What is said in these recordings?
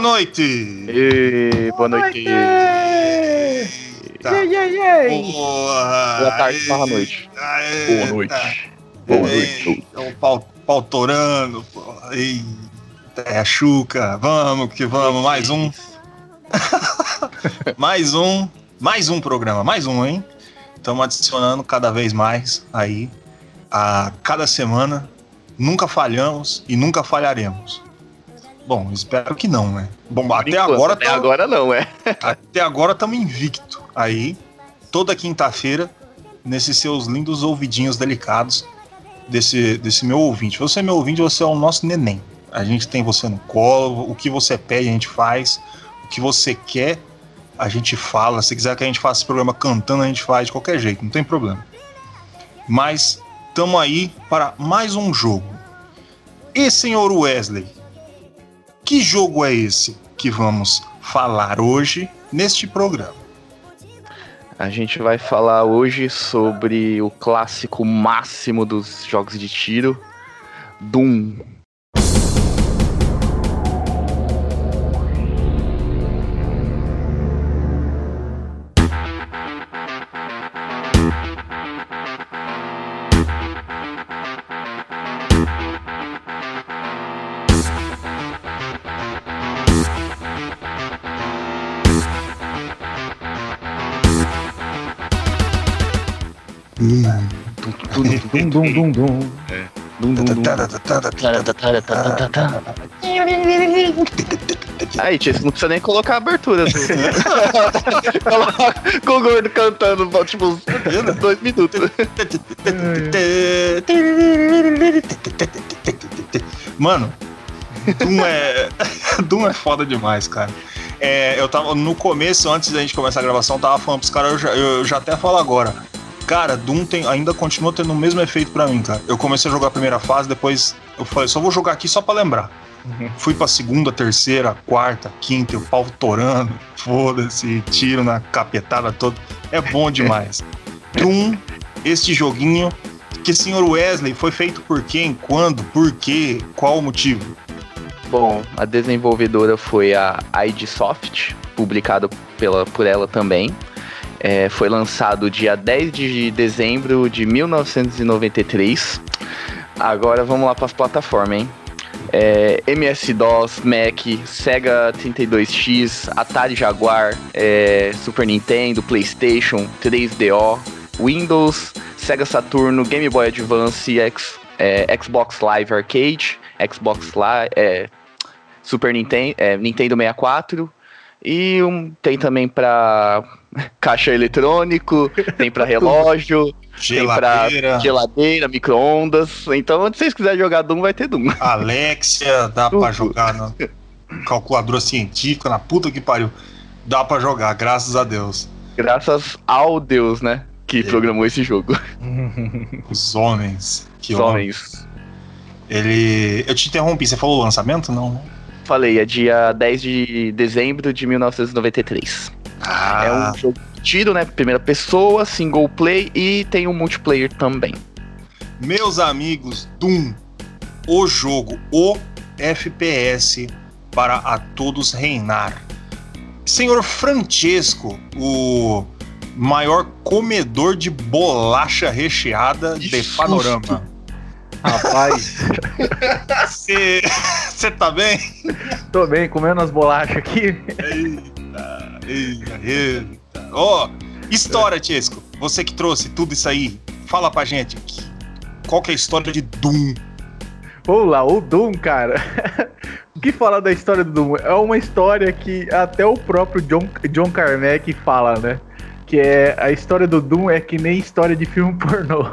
Boa noite! E, boa noite. Tá. Ei, ei, ei. Boa, Boa tarde, barra noite. Aê, Boa noite. tá. Boa noite. É o pau, pau torando. pô. Eita, é a Chuca. Vamos que vamos. Mais um. mais um. Mais um programa. Mais um, hein? Estamos adicionando cada vez mais aí. A cada semana. Nunca falhamos e nunca falharemos. Bom, espero que não, né? Bom, Por até enquanto, agora até tá- agora não, é. até agora estamos invicto. Aí, toda quinta-feira, nesses seus lindos ouvidinhos delicados desse, desse meu ouvinte. Você é meu ouvinte, você é o nosso neném. A gente tem você no colo, o que você pede a gente faz, o que você quer a gente fala. Se quiser que a gente faça esse programa cantando, a gente faz de qualquer jeito, não tem problema. Mas estamos aí para mais um jogo. E senhor Wesley, que jogo é esse que vamos falar hoje neste programa? A gente vai falar hoje sobre o clássico máximo dos jogos de tiro, Doom. Dum, dum, dum, dum. Dum, dum, dum. Aí, tia, você não precisa nem colocar a abertura. assim. Coloca com o gordo cantando, tipo, uns dois minutos. Mano, Doom é. Doom é foda demais, cara. É, eu tava no começo, antes da gente começar a gravação, eu tava falando pros caras, eu eu já até falo agora. Cara, Doom tem, ainda continua tendo o mesmo efeito pra mim, cara. Eu comecei a jogar a primeira fase, depois eu falei, só vou jogar aqui só pra lembrar. Fui pra segunda, terceira, quarta, quinta, o pau torando, foda-se, tiro na capetada toda. É bom demais. Doom, este joguinho, que senhor Wesley foi feito por quem, quando, por quê, qual o motivo? Bom, a desenvolvedora foi a ID Soft, publicado pela, por ela também. É, foi lançado dia 10 de dezembro de 1993. Agora vamos lá para as plataformas, hein? É, MS-DOS, Mac, Sega 32X, Atari Jaguar, é, Super Nintendo, PlayStation, 3DO, Windows, Sega Saturno, Game Boy Advance, X, é, Xbox Live Arcade, Xbox Live, é, Super Nintendo, é, Nintendo 64 e um, tem também para caixa eletrônico, tem para relógio, tem pra Geladeira, geladeira, micro-ondas. Então, onde vocês quiserem jogar Doom, vai ter Doom. Alexia, dá pra Tudo. jogar na calculadora científica, na puta que pariu. Dá pra jogar, graças a Deus. Graças ao Deus, né? Que É. programou esse jogo. Os homens. Que Os homens. homens. Ele. Eu te interrompi, você falou o lançamento? Não, né? Falei, é dia 10 de dezembro de 1993. Ah, É um jogo de tiro, né? Primeira pessoa, single play e tem um multiplayer também. Meus amigos, Doom, o jogo, o FPS para a todos reinar. Senhor Francesco, o maior comedor de bolacha recheada Que de susto. panorama. Rapaz, Você tá bem? tô bem, comendo as bolachas aqui. Eita, eita, eita. Ó, história, Tiesco. Você que trouxe tudo isso aí, fala pra gente. Qual que é a história de Doom? Vamos lá, o Doom, cara. O que fala da história do Doom? É uma história que até o próprio John, John Carmack fala, né? Que é a história do Doom é que nem história de filme pornô.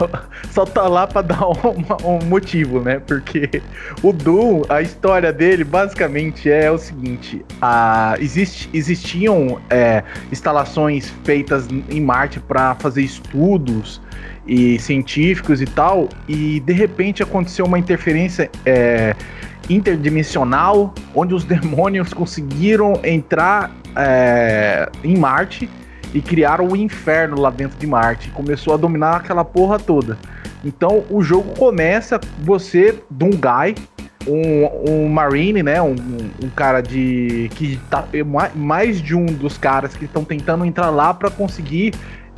Só tá lá pra dar um, um motivo, né? Porque o Doom, a história dele basicamente é o seguinte: a, existe, existiam é, instalações feitas em Marte para fazer estudos e científicos e tal, e de repente aconteceu uma interferência é, interdimensional onde os demônios conseguiram entrar é, em Marte e criaram o inferno lá dentro de Marte. Começou a dominar aquela porra toda. Então o jogo começa você, de um um, Marine, né? Um, um, cara de. que tá. Mais de um dos caras que estão tentando entrar lá para conseguir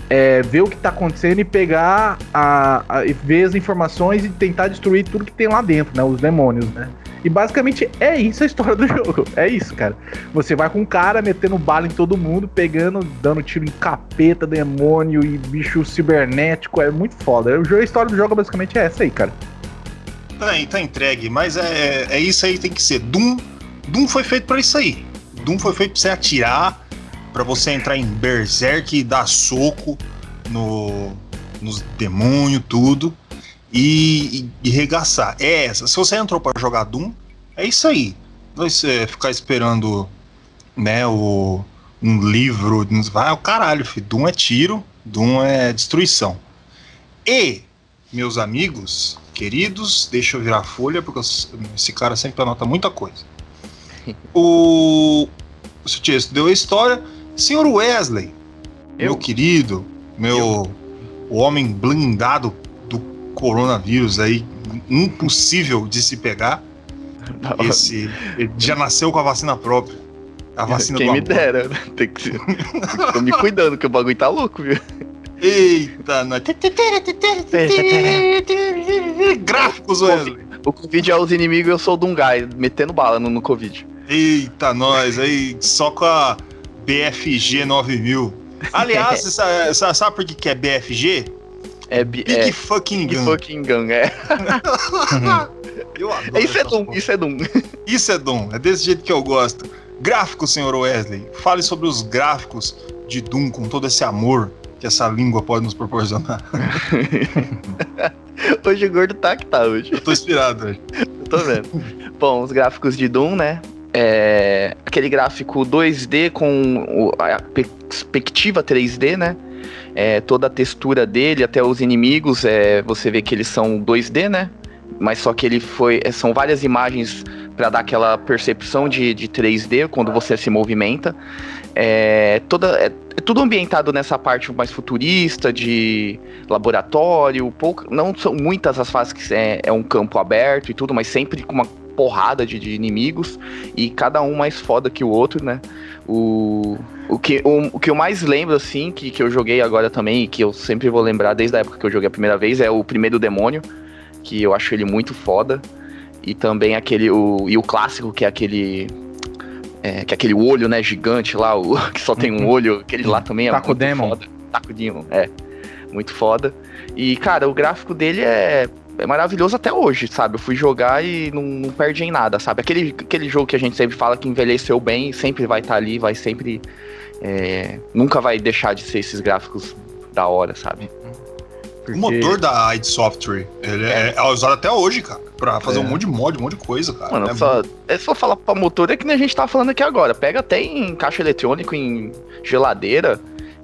é, ver o que tá acontecendo e pegar a, a, ver as informações e tentar destruir tudo que tem lá dentro, né? Os demônios, né? E basicamente é isso a história do jogo. É isso, cara. Você vai com um cara metendo bala em todo mundo, pegando, dando tiro em capeta, demônio e bicho cibernético. É muito foda. a história do jogo basicamente é essa aí, cara. Tá, tá entregue, mas é, é isso aí tem que ser. Doom, Doom foi feito para isso aí. Doom foi feito pra você atirar, para você entrar em berserk e dar soco no, nos demônios, tudo e, e, e regaçar. É essa. Se você entrou para jogar Doom, é isso aí. Você ficar esperando, né, o, um livro, vai o caralho, filho. Doom é tiro, Doom é destruição. E, meus amigos, queridos, deixa eu virar a folha, porque esse cara sempre anota muita coisa. O. O Tiesto deu a história. Senhor Wesley, eu? meu querido, meu. Eu. O homem blindado coronavírus aí impossível de se pegar. Esse já nasceu com a vacina própria. A vacina Quem me dera. Tem que Tô me cuidando que o bagulho tá louco, viu? Eita, nós. Gráficos, Wesley. O Covid é os inimigos, eu sou o Dungai, metendo bala no, no Covid. Eita, nós aí, só com a BFG 9000. Aliás, sabe, sabe por que é BFG? É, Big é, fucking Big gun. fucking gun, é. eu adoro isso é Doom, isso é Doom. Isso é Doom, é desse jeito que eu gosto. Gráficos, senhor Wesley. Fale sobre os gráficos de Doom com todo esse amor que essa língua pode nos proporcionar. hoje o gordo tá que tá hoje. Eu tô inspirado hoje. Eu tô vendo. Bom, os gráficos de Doom, né? É, aquele gráfico 2D com a perspectiva 3D, né? É, toda a textura dele, até os inimigos, é, você vê que eles são 2D, né? Mas só que ele foi. É, são várias imagens para dar aquela percepção de, de 3D quando você se movimenta. É, toda, é, é, tudo ambientado nessa parte mais futurista, de laboratório. Pouco, não são muitas as fases que é, é um campo aberto e tudo, mas sempre com uma porrada de, de, inimigos e cada um mais foda que o outro, né? O, o, que, o, o que eu mais lembro, assim, que, que eu joguei agora também, e que eu sempre vou lembrar desde a época que eu joguei a primeira vez, é o primeiro demônio, que eu acho ele muito foda. E também aquele. O, e o clássico, que é aquele. É, que é aquele olho, né, gigante lá, o, que só tem um uhum. olho, aquele lá também é Taco muito Demon. foda. Taco Demon, é. Muito foda. E, cara, o gráfico dele é é maravilhoso até hoje, sabe? Eu fui jogar e não, não perdi em nada, sabe? Aquele, aquele jogo que a gente sempre fala que envelheceu bem, sempre vai estar tá ali, vai sempre. É, nunca vai deixar de ser esses gráficos da hora, sabe? Porque... O motor da id Software, ele é. é, usado até hoje, cara. Pra fazer é. um monte de mod, um monte de coisa, cara. Mano, é, só, é só falar pra motor, é que nem a gente tá falando aqui agora. Pega até em caixa eletrônico, em geladeira.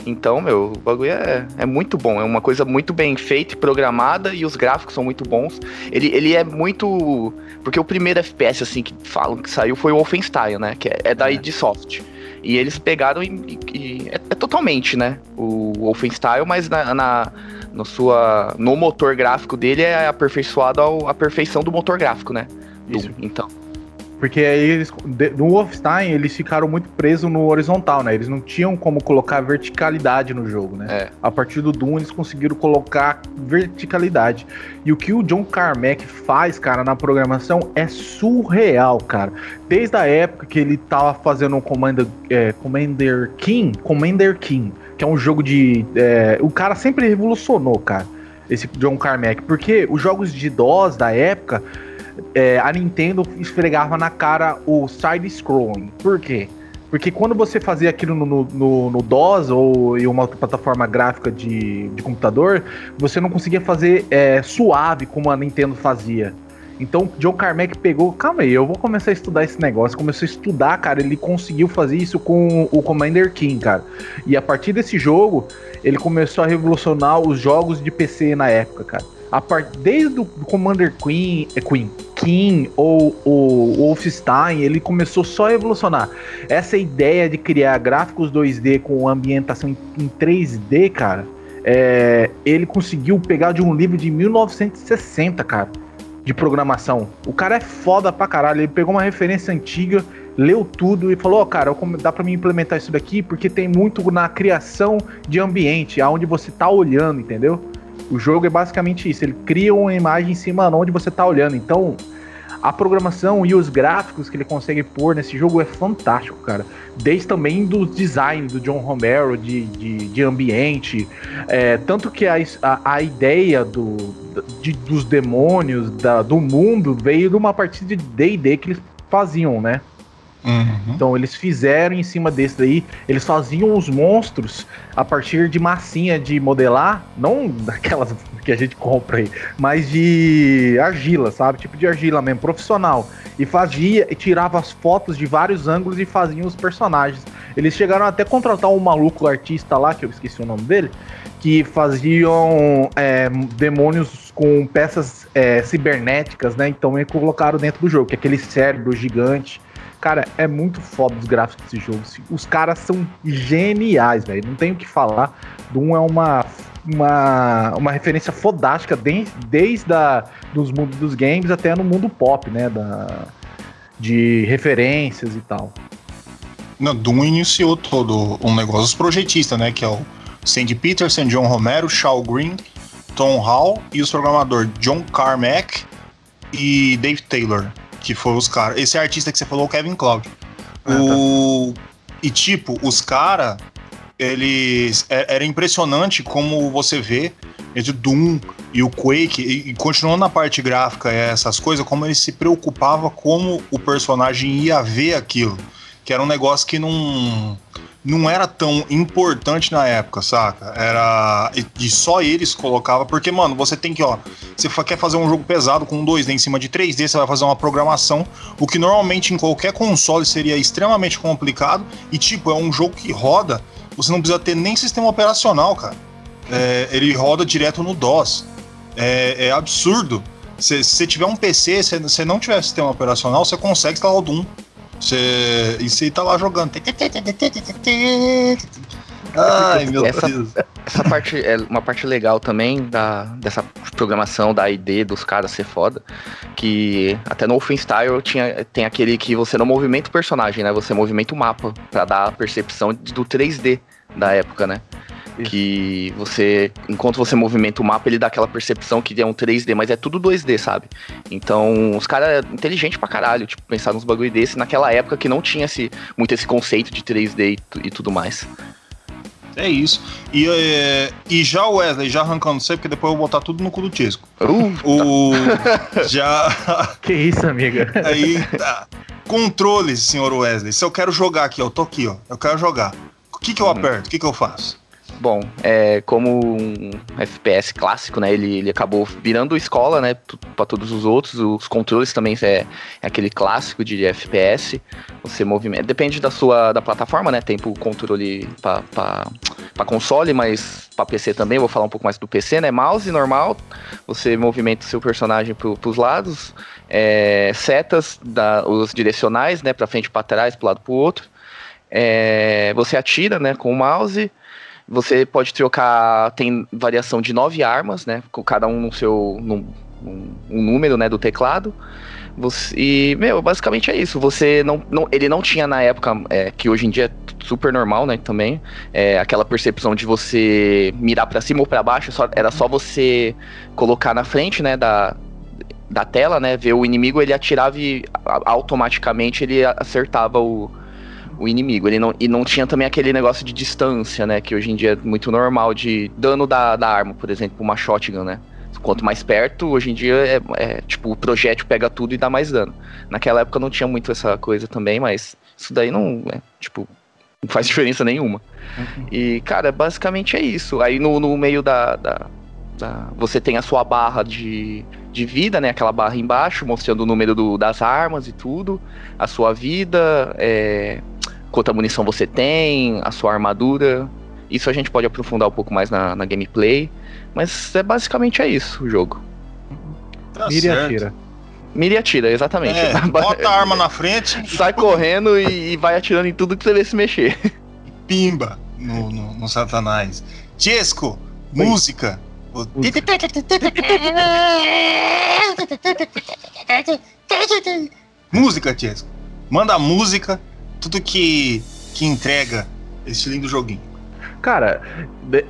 Então, meu, o bagulho é, é muito bom. É uma coisa muito bem feita e programada e os gráficos são muito bons. Ele, ele é muito. Porque o primeiro FPS, assim, que falam que saiu foi o Wolfenstein, né? Que é, é da id Soft. E eles pegaram e. e é, é, totalmente, né? O Wolfenstein, mas na, na, no, sua, no motor gráfico dele é aperfeiçoado à perfeição do motor gráfico, né? Do, então. Porque aí eles, no Wolfenstein, eles ficaram muito presos no horizontal, né? Eles não tinham como colocar verticalidade no jogo, né? É. A partir do Doom, eles conseguiram colocar verticalidade. E o que o John Carmack faz, cara, na programação é surreal, cara. Desde a época que ele tava fazendo o Commander, é, Commander King, Commander King, que é um jogo de. É, o cara sempre revolucionou, cara, esse John Carmack. Porque os jogos de DOS da época é, a Nintendo esfregava na cara o side-scrolling. Por quê? Porque quando você fazia aquilo no, no, no DOS ou em uma plataforma gráfica de, de computador, você não conseguia fazer é, suave como a Nintendo fazia. Então, John Carmack pegou, calma aí, eu vou começar a estudar esse negócio. Começou a estudar, cara, ele conseguiu fazer isso com o Commander King, cara. E a partir desse jogo, ele começou a revolucionar os jogos de PC na época, cara. A part... Desde o Commander Queen, é Queen, King ou o Wolfenstein, ele começou só a evolucionar. Essa ideia de criar gráficos 2D com ambientação em 3D, cara, é... ele conseguiu pegar de um livro de 1960, cara de programação. O cara é foda pra caralho. Ele pegou uma referência antiga, leu tudo e falou: oh, cara, dá pra mim implementar isso daqui porque tem muito na criação de ambiente, aonde você tá olhando, entendeu? O jogo é basicamente isso. Ele cria uma imagem em cima de onde você tá olhando. Então, a programação e os gráficos que ele consegue pôr nesse jogo é fantástico, cara. Desde também do design do John Romero, de, de, de ambiente. É, tanto que a, a, a ideia do, de, dos demônios, da, do mundo, veio de uma partida de DD que eles faziam, né? Uhum. Então eles fizeram em cima desse daí, eles faziam os monstros a partir de massinha de modelar, não daquelas que a gente compra aí, mas de argila, sabe? Tipo de argila mesmo, profissional. E fazia e tirava as fotos de vários ângulos e faziam os personagens. Eles chegaram até a contratar um maluco artista lá, que eu esqueci o nome dele, que faziam é, demônios com peças é, cibernéticas, né? Então eles colocaram dentro do jogo, que é aquele cérebro gigante Cara, é muito foda os gráficos desse jogo. Os caras são geniais, velho. Não tenho o que falar. Doom é uma, uma, uma referência fodástica desde, desde a, dos mundos dos games até no mundo pop, né? Da, de referências e tal. Não, Doom iniciou todo um negócio dos projetistas, né? Que é o Sandy Peterson, John Romero, Shaw Green, Tom Hall e os programadores John Carmack e Dave Taylor que foram os caras. Esse artista que você falou, o Kevin Cloud. Ah, tá. o... Tá. E tipo, os caras, eles. É, era impressionante como você vê entre o Doom e o Quake, e, e continuando na parte gráfica essas coisas, como ele se preocupava como o personagem ia ver aquilo. Que era um negócio que não não era tão importante na época, saca? Era. E só eles colocava, porque, mano, você tem que, ó. Você quer fazer um jogo pesado com 2D em cima de 3D, você vai fazer uma programação, o que normalmente em qualquer console seria extremamente complicado. E, tipo, é um jogo que roda, você não precisa ter nem sistema operacional, cara. É, ele roda direto no DOS. É, é absurdo. Se você tiver um PC, se você não tiver sistema operacional, você consegue instalar o Doom você, e você tá lá jogando. Ai, meu essa, Deus. Essa parte é uma parte legal também da, dessa programação da ID dos caras ser foda. Que até no Style tinha, tem aquele que você não movimenta o personagem, né? Você movimenta o mapa para dar a percepção do 3D da época, né? Que você, enquanto você movimenta o mapa, ele dá aquela percepção que é um 3D, mas é tudo 2D, sabe? Então, os caras é inteligente pra caralho, tipo, pensar nos bagulho desse naquela época que não tinha esse, muito esse conceito de 3D e, e tudo mais. É isso. E, é, e já o Wesley, já arrancando você, porque depois eu vou botar tudo no cu do Tisco. Uh, o. já. Que isso, amiga? Aí tá. Controles, senhor Wesley. Se eu quero jogar aqui, ó, eu tô aqui, ó. Eu quero jogar. O que, que eu uhum. aperto? O que, que eu faço? Bom, é, como um FPS clássico, né? Ele, ele acabou virando escola, né? Para todos os outros. Os controles também é, é, aquele clássico de FPS. Você movimenta. Depende da sua da plataforma, né? Tem o controle para console, mas para PC também. Vou falar um pouco mais do PC, né? Mouse normal. Você movimenta o seu personagem para os lados. É, setas, da, os direcionais, né? Para frente, para trás, para lado, para o outro. É, você atira, né? Com o mouse. Você pode trocar, tem variação de nove armas, né? Com cada um no seu. No, um número né, do teclado. Você, e, meu, basicamente é isso. Você não, não ele não tinha na época, é, que hoje em dia é super normal, né, também, é, aquela percepção de você mirar para cima ou para baixo, só, era só você colocar na frente, né, da, da tela, né, ver o inimigo, ele atirava e automaticamente ele acertava o, o inimigo. Ele não, e não tinha também aquele negócio de distância, né? Que hoje em dia é muito normal de dano da, da arma, por exemplo, uma shotgun, né? Quanto mais perto, hoje em dia é, é, tipo, o projétil pega tudo e dá mais dano. Naquela época não tinha muito essa coisa também, mas isso daí não, é, tipo, não faz diferença nenhuma. Uhum. E, cara, basicamente é isso. Aí no, no meio da, da, da, Você tem a sua barra de, de vida, né? Aquela barra embaixo, mostrando o número do, das armas e tudo. A sua vida, é, quanta munição você tem, a sua armadura. Isso a gente pode aprofundar um pouco mais na, na gameplay. Mas é basicamente é isso o jogo. Tá Mire certo. atira. Mire atira, exatamente. É, bota a arma na frente. Sai correndo e, e, vai atirando em tudo que você vê se mexer. Pimba no, no, no Satanás. Tiesco, música. Música, Tiesco. Manda música, tudo que, que entrega esse lindo joguinho. Cara,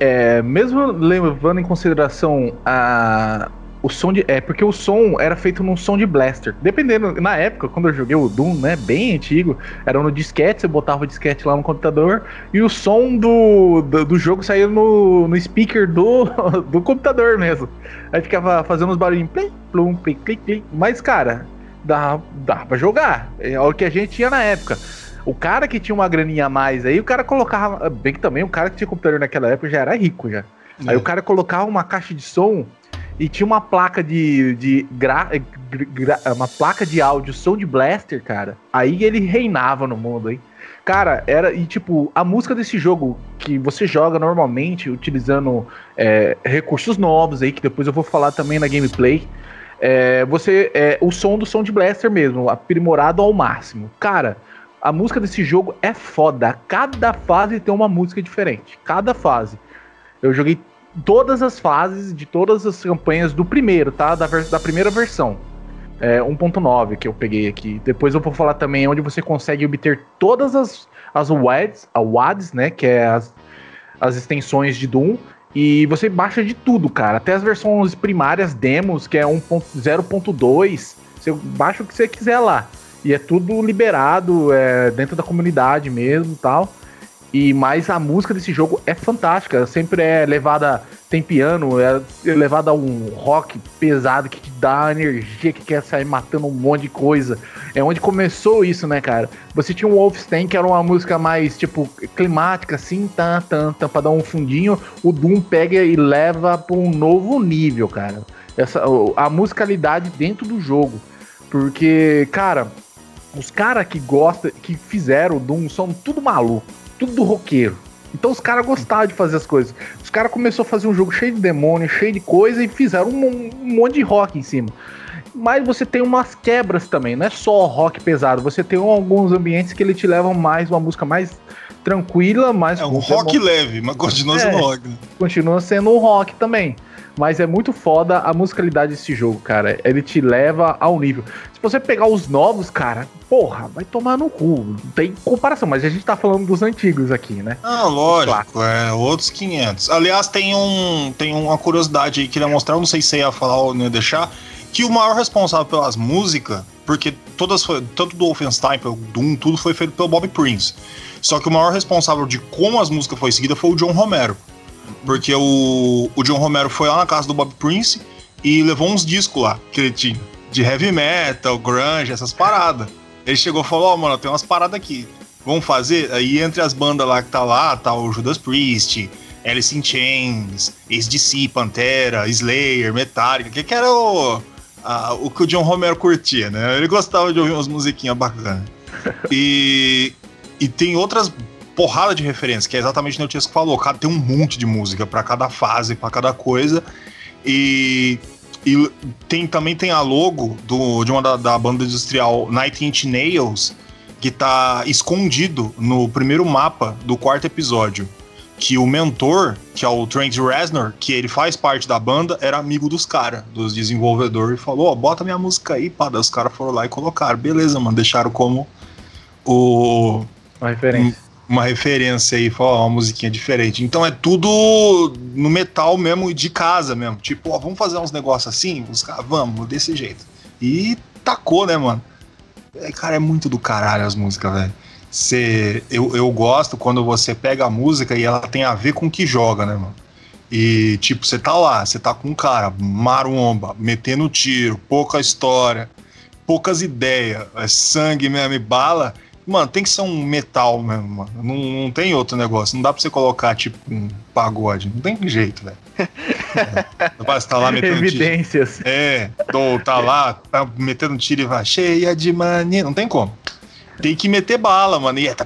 é, mesmo levando em consideração a, o som de. É, porque o som era feito num som de blaster. Dependendo, na época, quando eu joguei o Doom, né, bem antigo, era no disquete, você botava o disquete lá no computador e o som do, do, do jogo saía no, no speaker do, do computador mesmo. Aí ficava fazendo uns barulhinhos, plim, plum, plim, plim, plim. Mas, cara, dá, dá pra jogar. É o que a gente tinha na época. O cara que tinha uma graninha a mais aí, o cara colocava. Bem que também o cara que tinha computador naquela época já era rico já. É. Aí o cara colocava uma caixa de som e tinha uma placa de. de gra, gra, uma placa de áudio Sound Blaster, cara. Aí ele reinava no mundo, hein? Cara, era. E tipo, a música desse jogo que você joga normalmente, utilizando é, recursos novos aí, que depois eu vou falar também na gameplay. É, você. É, o som do Sound Blaster mesmo, aprimorado ao máximo. Cara, a música desse jogo é foda. Cada fase tem uma música diferente. Cada fase. Eu joguei todas as fases de todas as campanhas do primeiro, tá? Da, da primeira versão. É, 1.9 que eu peguei aqui. Depois eu vou falar também onde você consegue obter todas as, as WADs, a WADs, né? Que é as, as extensões de Doom. E você baixa de tudo, cara. Até as versões primárias demos, que é 1.0.2. Você baixa o que você quiser lá. E é tudo liberado, é, dentro da comunidade mesmo tal. E mais a música desse jogo é fantástica. Sempre é levada. Tem piano, é levada a um rock pesado que te dá energia, que quer sair matando um monte de coisa. É onde começou isso, né, cara? Você tinha um Wolfenstein que era uma música mais, tipo, climática, assim, tan, tan, tan, pra dar um fundinho. O Doom pega e leva pra um novo nível, cara. Essa, a musicalidade dentro do jogo. Porque, cara, os caras que gostam, que fizeram o Doom são tudo maluco, tudo roqueiro. Então os caras gostavam de fazer as coisas. Os caras começaram a fazer um jogo cheio de demônio, cheio de coisa e fizeram um, um, monte de rock em cima. Mas você tem umas quebras também, não é só rock pesado. Você tem alguns ambientes que ele te levam mais uma música mais tranquila, mais. É um rock leve, mas continua sendo é, rock. Né? Continua sendo um rock também. Mas é muito foda a musicalidade desse jogo, cara. Ele te leva ao nível. Se você pegar os novos, cara, porra, vai tomar no cu. Não tem comparação, mas a gente tá falando dos antigos aqui, né? Ah, lógico, é outros 500. Aliás, tem um tem uma curiosidade aí que queria mostrar, eu não sei se ia falar ou não ia deixar, que o maior responsável pelas músicas, porque todas foi, tanto do Wolfenstein, pelo Doom, tudo foi feito pelo Bob Prince. Só que o maior responsável de como as músicas foi seguida foi o John Romero. Porque o, o John Romero foi lá na casa do Bob Prince e levou uns discos lá que ele tinha. De heavy metal, grunge, essas paradas. Ele chegou e falou: Ó, oh, mano, tem umas paradas aqui. Vamos fazer? Aí entre as bandas lá que tá lá, tá o Judas Priest, Alice in Chains, ACDC, Pantera, Slayer, Metallica, que, que era o, a, o que o John Romero curtia, né? Ele gostava de ouvir umas musiquinhas bacanas. E, e tem outras porrada de referência, que é exatamente o que o falou. Cara, tem um monte de música para cada fase, para cada coisa. E, e tem, também tem a logo do, de uma da, da banda industrial Night Inch Nails, que tá escondido no primeiro mapa do quarto episódio. Que o mentor, que é o Trent Reznor, que ele faz parte da banda, era amigo dos caras, dos desenvolvedores, e falou: Ó, oh, bota minha música aí, pá. Daí os caras foram lá e colocaram. Beleza, mano, deixaram como o. Uma referência uma referência aí, falar uma musiquinha diferente. Então é tudo no metal mesmo de casa mesmo. Tipo, ó, vamos fazer uns negócios assim? Os caras, vamos, desse jeito. E tacou, né, mano? É, cara, é muito do caralho as músicas, velho. Eu, eu gosto quando você pega a música e ela tem a ver com o que joga, né, mano? E, tipo, você tá lá, você tá com um cara, maromba, metendo tiro, pouca história, poucas ideias, é sangue mesmo e bala. Mano, tem que ser um metal mesmo, mano. Não, não tem outro negócio. Não dá pra você colocar, tipo, um pagode. Não tem jeito, velho. É. Você tá lá metendo Evidências. tiro. É, tá lá, tá metendo tiro e vai cheia de mania. Não tem como. Tem que meter bala, mano. E é.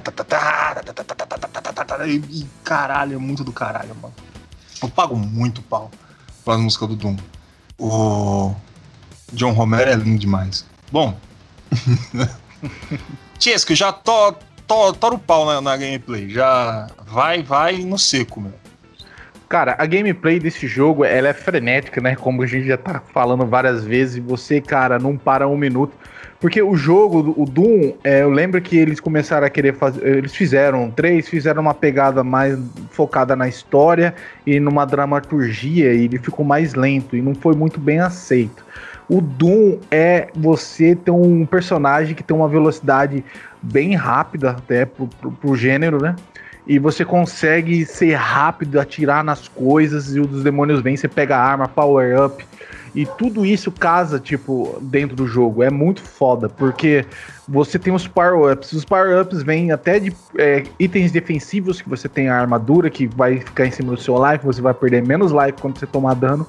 E caralho, é muito do caralho, mano. Eu pago muito pau pelas músicas do Doom. O John Romero é lindo demais. Bom. Tiesco, já to, to, tora o pau na, na, gameplay. Já vai, vai no seco, meu. Cara, a gameplay desse jogo, ela é frenética, né? Como a gente já tá falando várias vezes. Você, cara, não para um minuto. Porque o jogo, o Doom, é, eu lembro que eles começaram a querer fazer. Eles fizeram três, fizeram uma pegada mais focada na história e numa dramaturgia, e ele ficou mais lento e não foi muito bem aceito. O Doom é você ter um personagem que tem uma velocidade bem rápida, até pro, pro, pro gênero, né? E você consegue ser rápido, atirar nas coisas, e os demônios vêm, você pega a arma, power up e tudo isso casa, tipo, dentro do jogo. É muito foda, porque você tem os power-ups. Os power-ups vêm até de é, itens defensivos, que você tem a armadura, que vai ficar em cima do seu life, você vai perder menos life quando você tomar dano.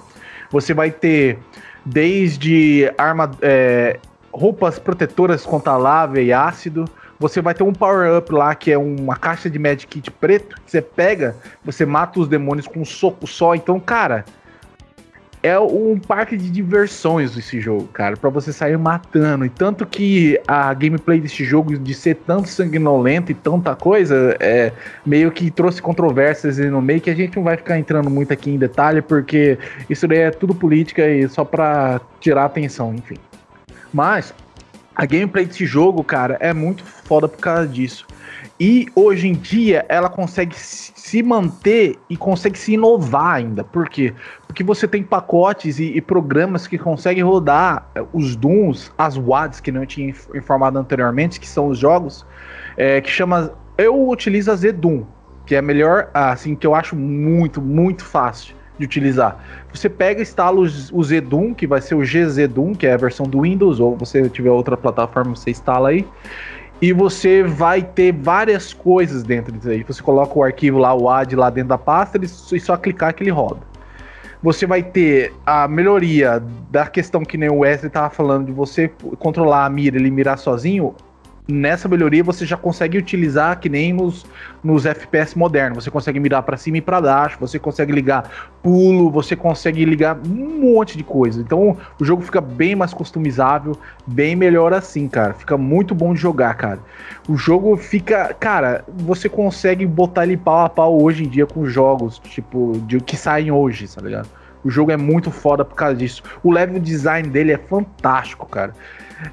Você vai ter desde arma, é, roupas protetoras contra lava e ácido. Você vai ter um power-up lá que é uma caixa de Magic Kit preto. Que você pega, você mata os demônios com um soco só. Então, cara, é um parque de diversões esse jogo, cara, para você sair matando. E tanto que a gameplay desse jogo, de ser tanto sanguinolento e tanta coisa, é meio que trouxe controvérsias no meio que a gente não vai ficar entrando muito aqui em detalhe, porque isso daí é tudo política e só pra tirar atenção, enfim. Mas a gameplay desse jogo, cara, é muito foda por causa disso. E hoje em dia ela consegue se manter e consegue se inovar ainda. Por quê? Porque você tem pacotes e, e programas que conseguem rodar eh, os Dooms, as WADs que não tinha informado anteriormente, que são os jogos, é, que chama. Eu utilizo a Zdoom, que é melhor, assim, que eu acho muito, muito fácil de utilizar. Você pega, instala o Zdoom, que vai ser o GZDoom, que é a versão do Windows, ou você tiver outra plataforma, você instala aí e você vai ter várias coisas dentro disso aí. Você coloca o arquivo lá, o AD lá dentro da pasta e só clicar que ele roda. Você vai ter a melhoria da questão que nem o Wesley estava falando de você controlar a mira, ele mirar sozinho nessa melhoria você já consegue utilizar que nem nos, nos FPS modernos. Você consegue mirar para cima e para baixo, você consegue ligar pulo, você consegue ligar um monte de coisa. Então o jogo fica bem mais customizável, bem melhor assim, cara. Fica muito bom de jogar, cara. O jogo fica, cara, você consegue botar ele pau a pau hoje em dia com jogos tipo de que saem hoje, tá ligado? O jogo é muito foda por causa disso. O level design dele é fantástico, cara.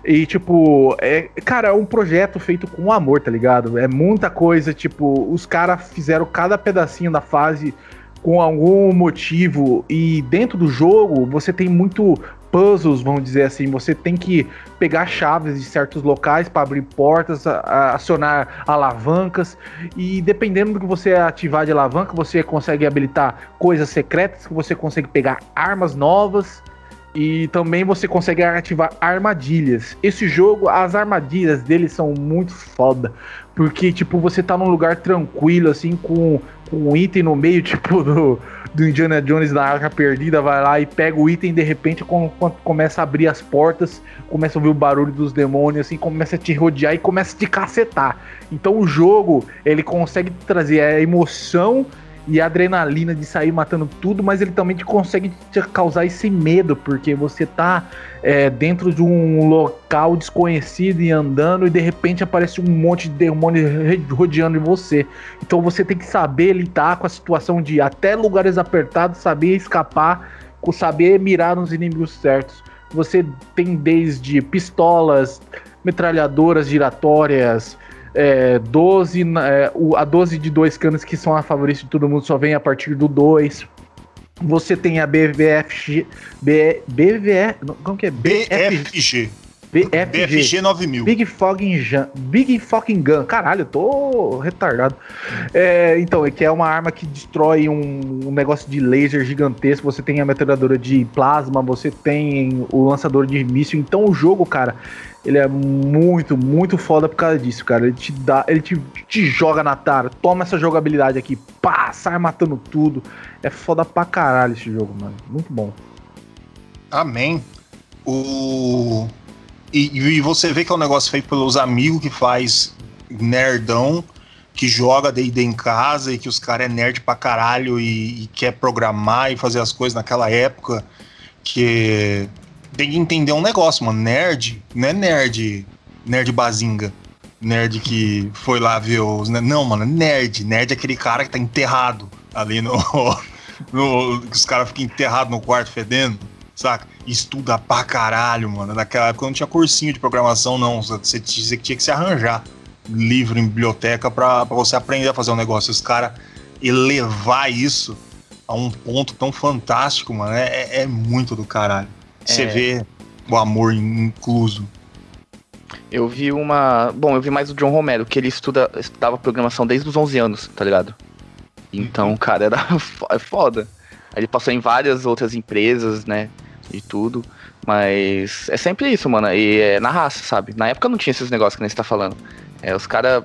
E, tipo, é, cara, é um projeto feito com amor, tá ligado? É muita coisa, tipo, os caras fizeram cada pedacinho da fase com algum motivo. E dentro do jogo, você tem muito puzzles, vamos dizer assim. Você tem que pegar chaves de certos locais para abrir portas, a, a, acionar alavancas. E dependendo do que você ativar de alavanca, você consegue habilitar coisas secretas, que você consegue pegar armas novas. E também você consegue ativar armadilhas. Esse jogo, as armadilhas dele são muito foda. Porque, tipo, você tá num lugar tranquilo, assim, com, com um item no meio, tipo, do, do Indiana Jones na Arca Perdida, vai lá e pega o item, de repente, quando, quando começa a abrir as portas, começa a ouvir o barulho dos demônios, assim, começa a te rodear e começa a te cacetar. Então o jogo, ele consegue trazer a emoção e a adrenalina de sair matando tudo, mas ele também te consegue te causar esse medo, porque você tá é, dentro de um local desconhecido e andando e de repente aparece um monte de demônios rodeando você. Então você tem que saber lidar com a situação de até lugares apertados, saber escapar, saber mirar nos inimigos certos. Você tem desde pistolas, metralhadoras giratórias, é, 12, é, o, a 12 de dois canos que são a favorita de todo mundo só vem a partir do 2. Você tem a BVFG. B, BVE. Como que é? BFG. BFG. BFG 9000. Big Fucking Gun. Big Fucking Gun. Caralho, eu tô retardado. É, então, é que é uma arma que destrói um, um negócio de laser gigantesco. Você tem a metralhadora de plasma, você tem o lançador de míssil. Então, o jogo, cara, ele é muito, muito foda por causa disso, cara. Ele te dá, ele te, te joga na tara. Toma essa jogabilidade aqui, pá, sai matando tudo. É foda pra caralho esse jogo, mano. Muito bom. Amém. O e, e, você vê que é um negócio feito pelos amigos que faz nerdão, que joga D&D em casa e que os caras é nerd pra caralho e, e, quer programar e fazer as coisas naquela época que tem que entender um negócio, mano. Nerd não é nerd, nerd bazinga. Nerd que foi lá ver os. Não, mano, nerd. Nerd é aquele cara que tá enterrado ali no. no os caras ficam enterrados no quarto fedendo saca? Estuda pra caralho, mano. Naquela época não tinha cursinho de programação, não. Você tinha que se arranjar livro em biblioteca pra, pra você aprender a fazer um negócio. Os caras elevar isso a um ponto tão fantástico, mano, é, é, é muito do caralho. Você é. vê o amor incluso. Eu vi uma. Bom, eu vi mais o John Romero, que ele estuda, estudava programação desde os 11 anos, tá ligado? Então, cara, era é foda. Ele passou em várias outras empresas, né? e tudo. Mas é sempre isso, mano. E é na raça, sabe? Na época não tinha esses negócios que nem você tá falando. É, os caras.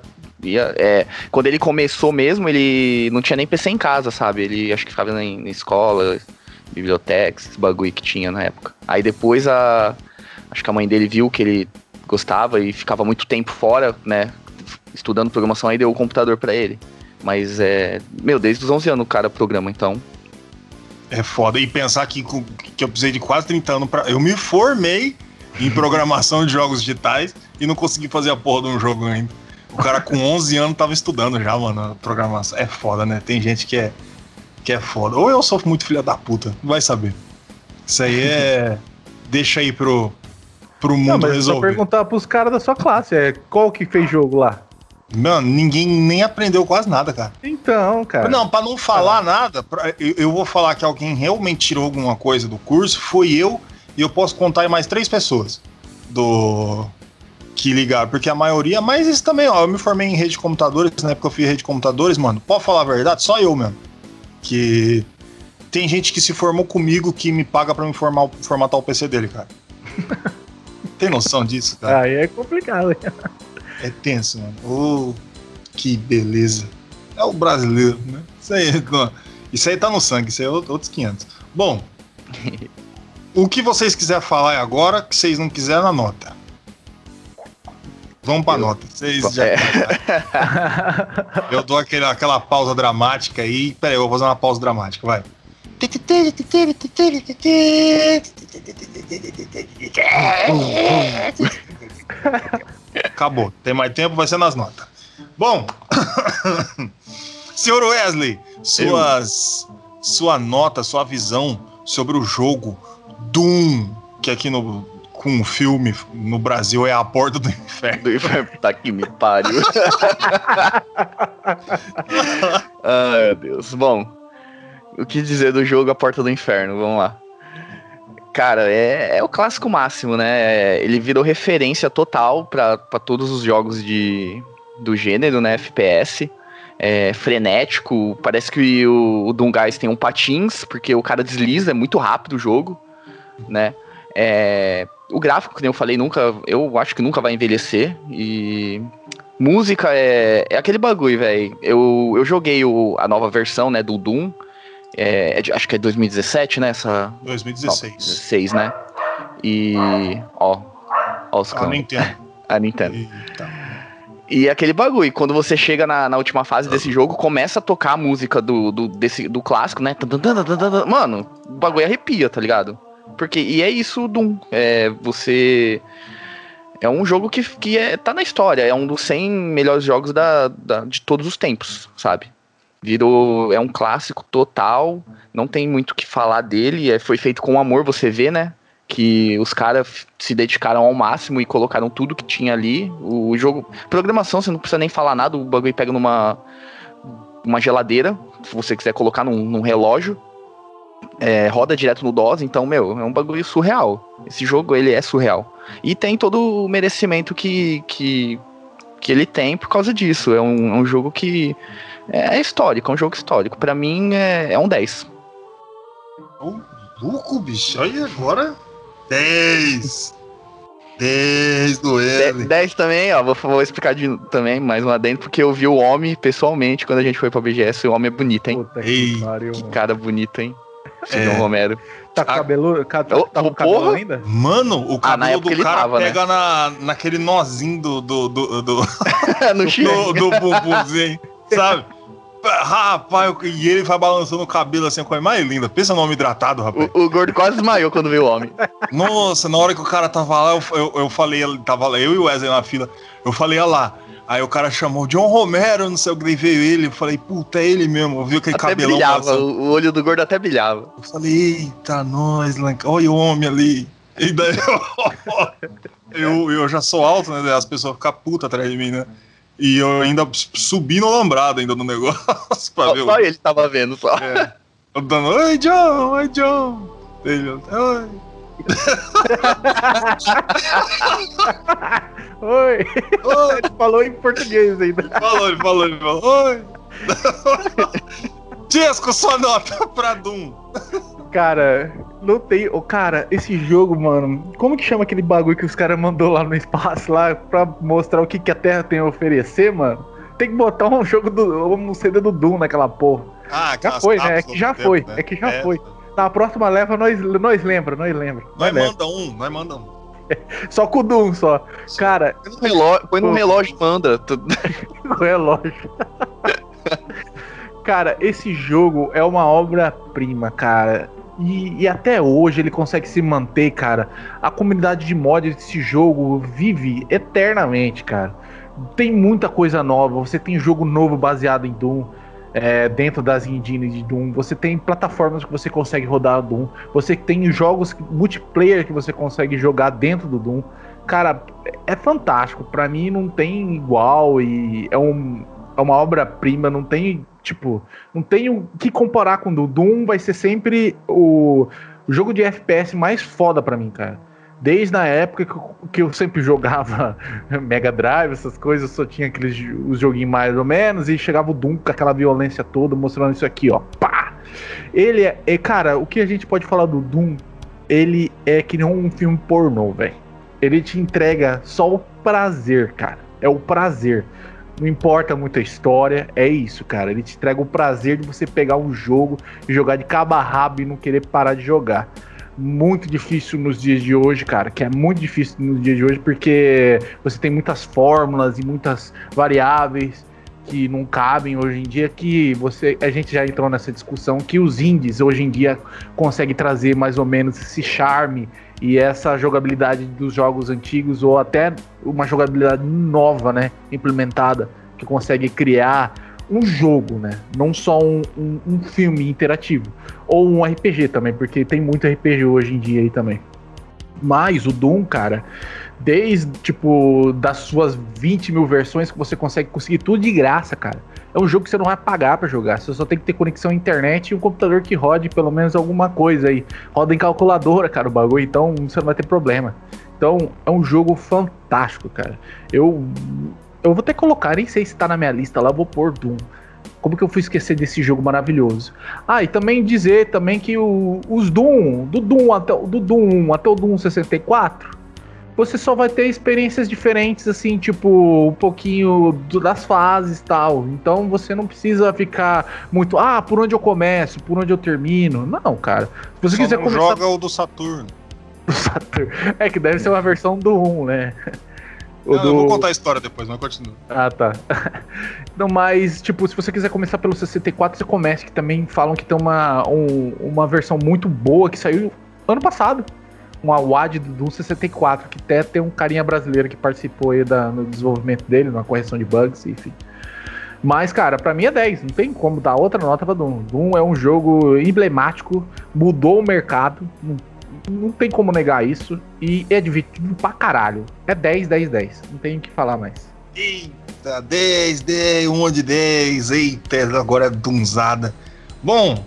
É, quando ele começou mesmo, ele não tinha nem PC em casa, sabe? Ele acho que ficava na escola, biblioteca, esse bagulho que tinha na época. Aí depois a. Acho que a mãe dele viu que ele gostava e ficava muito tempo fora, né? Estudando programação, aí deu o computador para ele. Mas é. Meu, desde os 11 anos o cara programa, então é foda. E pensar que, que eu precisei de quase 30 anos para Eu me formei em programação de jogos digitais e não consegui fazer a porra de um jogo ainda. O cara com 11 anos tava estudando já, mano, programação. É foda, né? Tem gente que é, que é foda. Ou eu sou muito filha da puta, vai saber. Isso aí é. Deixa aí pro, pro mundo não, mas resolver. Só perguntar pros caras da sua classe, é qual que fez jogo lá? Mano, ninguém nem aprendeu quase nada, cara. Então, cara. Não, para não falar nada, pra, eu, eu, vou falar que alguém realmente tirou alguma coisa do curso, foi eu, e eu posso contar em mais três pessoas do que ligaram, porque a maioria, mas isso também, ó, eu me formei em rede de computadores, na época eu fiz rede de computadores, mano, pode falar a verdade, só eu mesmo. Que tem gente que se formou comigo que me paga para me formar, formatar o PC dele, cara. tem noção disso, cara? Aí é complicado. É tenso, mano. Oh, que beleza. É o brasileiro, né? Isso aí, isso aí tá no sangue, isso aí é outros 500. Bom, o que vocês quiserem falar agora, que vocês não quiserem, na nota. Vamos pra eu... nota. Vocês já. É. eu dou aquele, aquela pausa dramática aí. Pera aí, eu vou fazer uma pausa dramática, vai. Acabou. Tem mais tempo, vai ser nas notas. Bom, senhor Wesley, suas, sua nota, sua visão sobre o jogo Doom, que aqui no, com o filme no Brasil é a porta do inferno. Tá que me pariu. Ai, meu Deus. Bom, o que dizer do jogo A Porta do Inferno? Vamos lá. Cara, é, é o clássico máximo, né? Ele virou referência total para todos os jogos de, do gênero, né? FPS. É frenético, parece que o, o Guys tem um patins, porque o cara desliza, é muito rápido o jogo, né? É, o gráfico, que eu falei, nunca, eu acho que nunca vai envelhecer. E música é, é aquele bagulho, velho. Eu, eu joguei o, a nova versão, né, do Doom. É, é acho que é 2017, né? Essa... 2016. Ó, 16, né? E. Ó. Ó os A Nintendo. a Nintendo. Eita. E aquele bagulho, quando você chega na, na última fase desse jogo, começa a tocar a música do, do, desse, do clássico, né? Mano, o bagulho arrepia, tá ligado? Porque, e é isso, Doom. É, você. É um jogo que, que é, tá na história, é um dos 100 melhores jogos da, da, de todos os tempos, sabe? Virou. É um clássico total. Não tem muito o que falar dele. É, foi feito com amor, você vê, né? Que os caras se dedicaram ao máximo e colocaram tudo que tinha ali. O, o jogo. Programação, você não precisa nem falar nada. O bagulho pega numa. Uma geladeira, se você quiser colocar num, num relógio, é, roda direto no DOS, então, meu, é um bagulho surreal. Esse jogo, ele é surreal. E tem todo o merecimento que, que, que ele tem por causa disso. É um, é um jogo que é histórico, é um jogo histórico. Para mim é, é um 10. Ô, louco, bicho. Olha agora. 10. 10 do L. 10 também, ó. Vou, vou explicar de, também mais uma dentro, porque eu vi o homem pessoalmente quando a gente foi pra BGS. O homem é bonito, hein? Puta Ei, que pariu, Que cara bonito, hein? É. João Romero. Tá com Ah, cabelo. Tá, tá ô, com cabelo porra. ainda? Mano, o Ah, cabelo época do cara tava, né? pega na, naquele nozinho do, do, do, do, no Chile. do, do bumbumzinho, sabe? Rapaz, eu- e ele vai balançando o cabelo assim, a coisa mais linda. Pensa no homem hidratado, rapaz. O, o gordo quase desmaiou quando viu o homem. Nossa, na hora que o cara tava lá, eu, eu, eu falei, tava lá, eu e o Wesley na fila, eu falei, olha lá. Aí o cara chamou John Romero, não sei o que, daí veio ele, eu falei, puta, é ele mesmo, eu vi aquele Até cabelão brilhava, o, olho do gordo até brilhava. Eu falei, eita, nós, olha o homem ali. E daí eu, eu, eu já sou alto, né? As pessoas ficam putas atrás de mim, né? E eu ainda subi no alambrado ainda no negócio pra Só, ver o. só ele tava vendo, só. É. Eu dando, oi, John, oi, John. Ele, oi. Oi! Oi. Ele falou em português ainda. Falou, ele falou, ele falou, oi. Tiesco, sua nota pra Doom. Cara, não tem. Ô, cara, esse jogo, mano. Como que chama aquele bagulho que os caras mandou lá no espaço lá pra mostrar o que, que a Terra tem a oferecer, mano? Tem que botar um jogo do. um CD do Doom naquela porra. Ah, Já foi, né? É que já do foi. tempo, né? É que já foi. Na próxima leva, nós, nós lembra, nós lembra. Nós Nós manda um, nós manda um. Só com o Doom só. Cara, Põe no relógio, põe no relógio manda. Tu- o relógio. cara, esse jogo é uma obra-prima, cara. E, e até hoje ele consegue se manter, cara. A comunidade de mods desse jogo vive eternamente, cara. Tem muita coisa nova. Você tem jogo novo baseado em Doom. é, dentro das engines de Doom, você tem plataformas que você consegue rodar Doom, você tem jogos multiplayer que você consegue jogar dentro do Doom. Cara, é fantástico. Pra mim não tem igual e é, um, é uma obra-prima, não tem, tipo, não tem o que comparar com o Doom. Doom vai ser sempre o, o jogo de FPS mais foda pra mim, cara. Desde a época que eu, que eu sempre jogava Mega Drive, essas coisas, só tinha aqueles os joguinhos mais ou menos, e chegava o Doom com aquela violência toda, mostrando isso aqui, ó. Pá! Ele é, é, cara, o que a gente pode falar do Doom, ele é que nem um filme pornô, velho. Ele te entrega só o prazer, cara. É o prazer. Não importa muito a história, é isso, cara. Ele te entrega o prazer de você pegar um jogo e jogar de cabo a rabo e não querer parar de jogar. Muito difícil nos dias de hoje, cara. Que é muito difícil nos dias de hoje porque você tem muitas fórmulas e muitas variáveis que não cabem hoje em dia. Que você, a gente já entrou nessa discussão que os indies hoje em dia conseguem trazer mais ou menos esse charme e essa jogabilidade dos jogos antigos ou até uma jogabilidade nova, né, implementada que consegue criar um jogo, né, não só um, um, um filme interativo ou um RPG também, porque tem muito RPG hoje em dia aí também. Mas o Doom, cara, desde tipo das suas 20 mil versões que você consegue conseguir tudo de graça, cara. É um jogo que você não vai pagar pra jogar. Você só tem que ter conexão à internet e um computador que rode pelo menos alguma coisa aí. Roda em calculadora, cara, o bagulho, então você não vai ter problema. Então, é um jogo fantástico, cara. Eu eu vou até colocar, nem sei se tá na minha lista lá, vou pôr Doom. Como que eu fui esquecer desse jogo maravilhoso? Ah, e também dizer também que o- os Doom, do Doom até, do Doom 1 até o Doom 64, você só vai ter experiências diferentes, assim, tipo, um pouquinho do- das fases e tal. Então você não precisa ficar muito, ah, por onde eu começo, por onde eu termino. Não, cara. Se você Só quiser começar joga o do Saturno. do Saturn. É que deve ser uma versão do 1, né? Não, Eu vou contar a história depois, mas continua. Ah, tá. Não, mas, tipo, se você quiser começar pelo 64, você comece, que também falam que tem uma, um- uma versão muito boa que saiu ano passado. Uma WAD do Doom 64, que até tem um carinha brasileiro que participou aí da, no desenvolvimento dele, na correção de bugs, enfim. Mas, cara, pra mim é 10, não tem como dar outra nota pra Doom. Doom é um jogo emblemático, mudou o mercado, não, não tem como negar isso, e é divertido pra caralho. É 10, 10, 10, não tem o que falar mais. Eita, 10, 10, um monte de 10. Eita, agora é dunzada. Bom,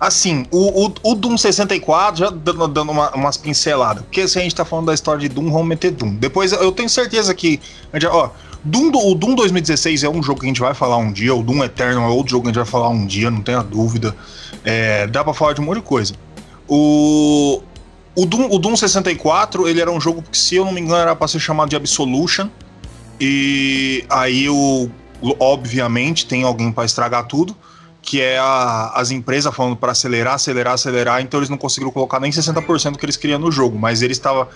Assim, o, o, o Doom 64, já dando, dando uma, umas pinceladas. Porque se a gente tá falando da história de Doom, vamos meter Doom. Depois eu tenho certeza que. Gente, ó, Doom, o Doom 2016 é um jogo que a gente vai falar um dia. O Doom Eternal é outro jogo que a gente vai falar um dia, não tenha dúvida. É, dá pra falar de um monte de coisa. O, o, Doom, o Doom 64, ele era um jogo que, se eu não me engano, era pra ser chamado de Absolution. E aí, o, obviamente, tem alguém para estragar tudo que é a, as empresas falando para acelerar, acelerar, acelerar, então eles não conseguiram colocar nem 60% que eles queriam no jogo, mas ele estava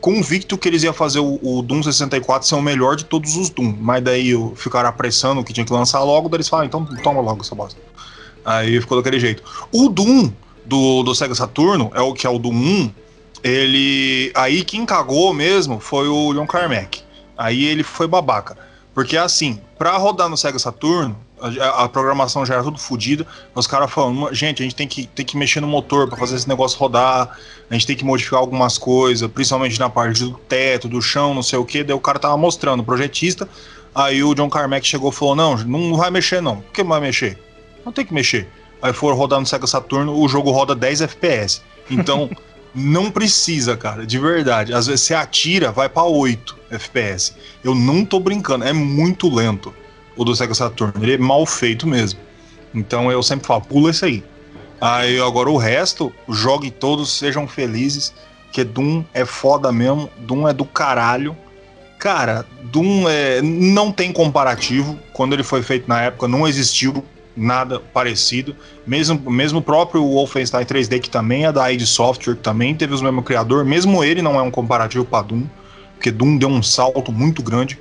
convicto que eles iam fazer o, o, Doom 64 ser o melhor de todos os Doom, mas daí ficaram apressando que tinha que lançar logo, daí eles falaram, então toma logo essa bosta. Aí ficou daquele jeito. O Doom do, do Sega Saturno, é o que é o Doom 1, ele. Aí quem cagou mesmo foi o Leon Carmack. Aí ele foi babaca. Porque assim, pra rodar no Sega Saturno, a, a, programação já era tudo fodida. Os caras falando, gente, a gente tem que, tem que mexer no motor para fazer esse negócio rodar, a gente tem que modificar algumas coisas, principalmente na parte do teto, do chão, não sei o que. Daí o cara tava mostrando, o projetista. Aí o John Carmack chegou e falou: Não, não vai mexer não. Por que não vai mexer? Não tem que mexer. Aí for rodar no Sega Saturno, o jogo roda 10 FPS. Então, não precisa, cara, de verdade. Às vezes você atira, vai para 8 FPS. Eu não tô brincando, é muito lento o do Sega Saturn. Ele é mal feito mesmo. Então eu sempre falo, pula esse aí. Aí agora o resto, jogue todos, sejam felizes. Que Doom é foda mesmo, Doom é do caralho. Cara, Doom é, não tem comparativo. Quando ele foi feito na época, não existiu nada parecido. Mesmo, mesmo o próprio Wolfenstein 3D, que também é da id Software, que também teve o mesmo criador, mesmo ele não é um comparativo para Doom, porque Doom deu um salto muito grande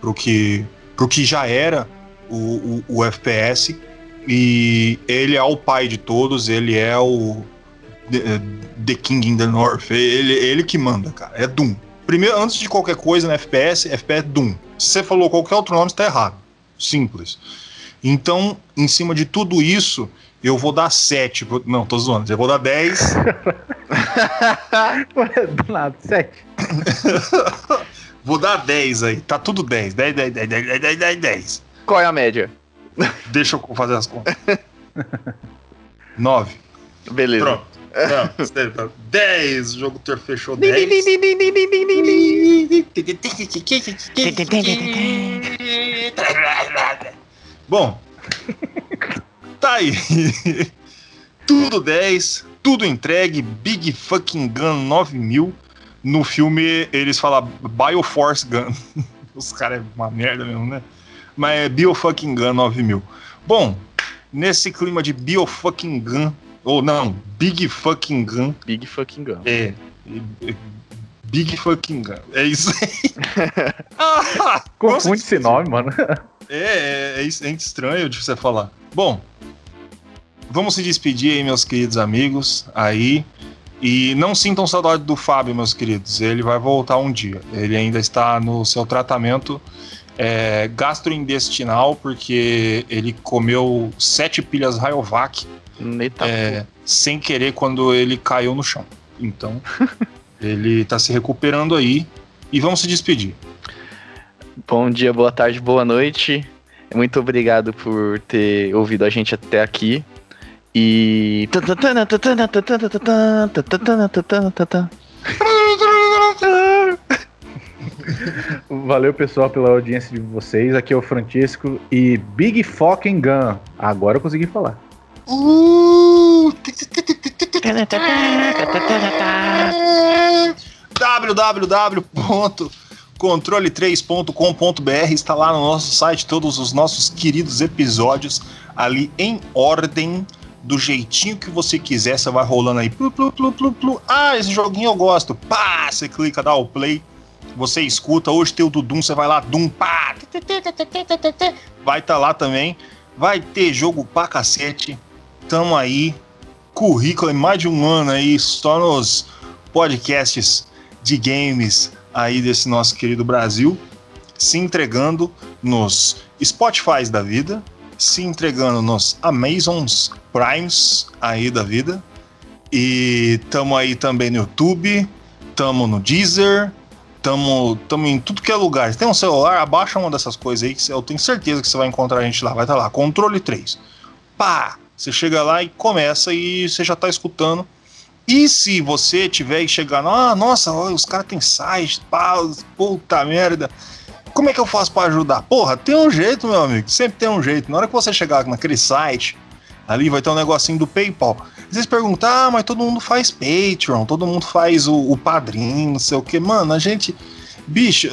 pro que pro que já era o, o, o FPS. E ele é o pai de todos, ele é o The, the King in the North. Ele, ele que manda, cara. É Doom. Primeiro, antes de qualquer coisa no FPS, FPS é Doom. Se você falou qualquer outro nome, está errado. Simples. Então, em cima de tudo isso, eu vou dar 7. Não, tô zoando. Eu vou dar 10. Do nada, 7. Vou dar 10 aí. Tá tudo 10. 10, 10, 10, 10, 10, 10, 10. Qual é a média? Deixa eu fazer as contas. 9. Beleza. Pronto. Não, 10. O jogo ter fechou 10. Bom, tá aí. tudo 10, tudo entregue, Big Fucking Gun 9000 no filme eles falam Bioforce Gun. Os caras é uma merda mesmo, né? Mas é Biofucking Gun 9000. Bom, nesse clima de Biofucking Gun, ou não, Big Fucking Gun. Big Fucking Gun. É. Big Fucking Gun. É isso aí. ah, Confunde esse nome, mano. É, é, é, é estranho de você falar. Bom, vamos se despedir aí, meus queridos amigos. Aí, e não sintam saudade do Fábio, meus queridos. Ele vai voltar um dia. Ele ainda está no seu tratamento é, gastrointestinal, porque ele comeu sete pilhas Rayovac é, sem querer quando ele caiu no chão. Então, ele está se recuperando aí. E vamos se despedir. Bom dia, boa tarde, boa noite. Muito obrigado por ter ouvido a gente até aqui. E. Valeu, pessoal, pela audiência de vocês. Aqui é o Francisco e Big Fucking Gun. Agora eu consegui falar. Uh! www.controle3.com.br está lá no nosso site todos os nossos queridos episódios ali em ordem do jeitinho que você quiser, você vai rolando aí. Plu, plu, plu, plu, plu. Ah, esse joguinho eu gosto. Pá, você clica, dá o play. Você escuta. Hoje tem o do você vai lá, Doom, pá. Vai estar tá lá também. Vai ter jogo pra cacete. Tamo aí. Currículo em mais de um ano aí, só nos podcasts de games aí desse nosso querido Brasil. Se entregando nos Spotify da vida, se entregando nos Amazons Primes aí da vida. E tamo aí também no YouTube, tamo no Deezer, tamo, tamo em tudo que é lugar. Se tem um celular, abaixa uma dessas coisas aí que eu tenho certeza que você vai encontrar a gente lá. Vai estar tá lá, controle 3. Pá! Você chega lá e começa e você já está escutando. E se você tiver e chegar, ah, nossa, os caras têm site, pá, puta merda. Como é que eu faço para ajudar? Porra, tem um jeito, meu amigo. Sempre tem um jeito. Na hora que você chegar naquele site, ali vai ter um negocinho do PayPal. Vocês perguntam, ah, mas todo mundo faz Patreon, todo mundo faz o, o padrinho, não sei o que. Mano, a gente. Bicho,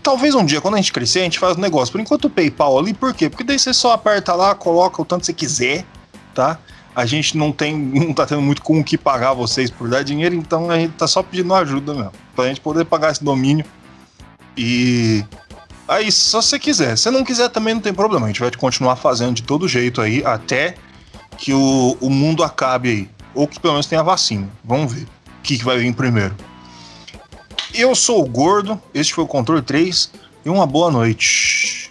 talvez um dia, quando a gente crescer, a gente faz um negócio. Por enquanto o PayPal ali, por quê? Porque daí você só aperta lá, coloca o tanto que você quiser, tá? a gente não tem, não tá tendo muito com o que pagar vocês por dar dinheiro, então a gente tá só pedindo ajuda mesmo, pra gente poder pagar esse domínio. E aí, se você quiser, se não quiser também não tem problema, a gente vai continuar fazendo de todo jeito aí até que o, o mundo acabe aí, ou que pelo menos tenha vacina. Vamos ver o que, que vai vir primeiro. Eu sou o Gordo, este foi o Controle 3 e uma boa noite.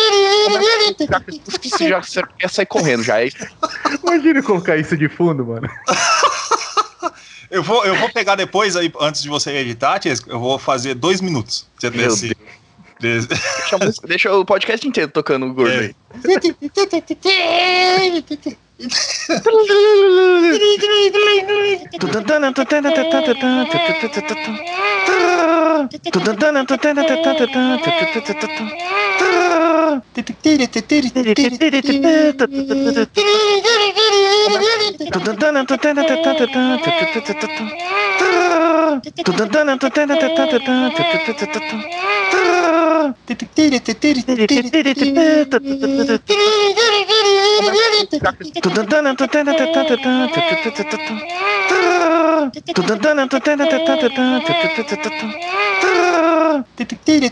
Você já você quer sair correndo já. é Imagina colocar isso de fundo, mano. Eu vou, eu vou pegar depois aí, antes de você editar, Tiesco, eu vou fazer dois minutos. Você Meu desse- desse- Deixa, música- deixa o podcast inteiro tocando o gordo É. aí. Ура! Detective,